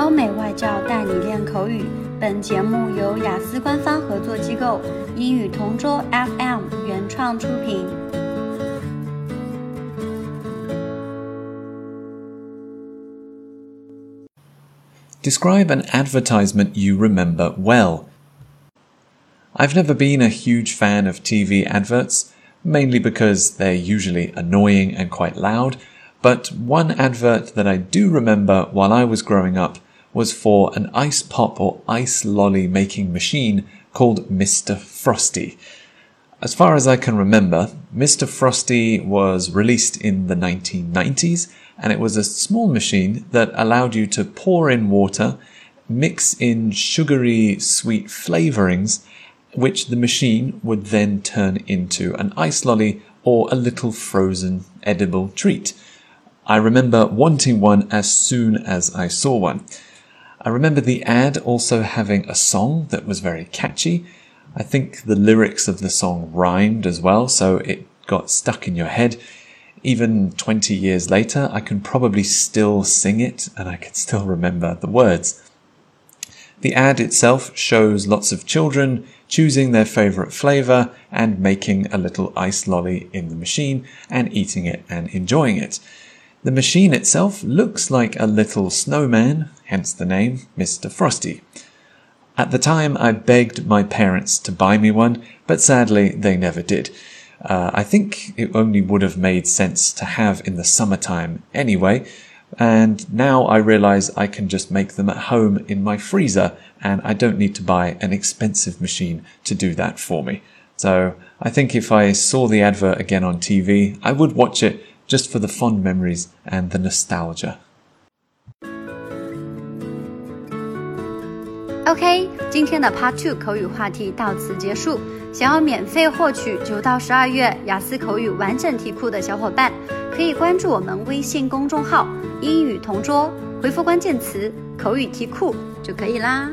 欧美外教带你练口语。本节目由雅思官方合作机构英语同桌 FM 原创出品。Describe an advertisement you remember well. I've never been a huge fan of TV adverts, mainly because they're usually annoying and quite loud. But one advert that I do remember while I was growing up was for an ice pop or ice lolly making machine called Mr. Frosty. As far as I can remember, Mr. Frosty was released in the 1990s and it was a small machine that allowed you to pour in water, mix in sugary sweet flavorings, which the machine would then turn into an ice lolly or a little frozen edible treat. I remember wanting one as soon as I saw one. I remember the ad also having a song that was very catchy. I think the lyrics of the song rhymed as well, so it got stuck in your head. Even 20 years later, I can probably still sing it and I can still remember the words. The ad itself shows lots of children choosing their favorite flavor and making a little ice lolly in the machine and eating it and enjoying it. The machine itself looks like a little snowman, hence the name Mr. Frosty. At the time, I begged my parents to buy me one, but sadly, they never did. Uh, I think it only would have made sense to have in the summertime anyway, and now I realize I can just make them at home in my freezer and I don't need to buy an expensive machine to do that for me. So I think if I saw the advert again on TV, I would watch it just for the fond memories and the nostalgia. OK，今天的 Part Two 口语话题到此结束。想要免费获取九到十二月雅思口语完整题库的小伙伴，可以关注我们微信公众号“英语同桌”，回复关键词“口语题库”就可以啦。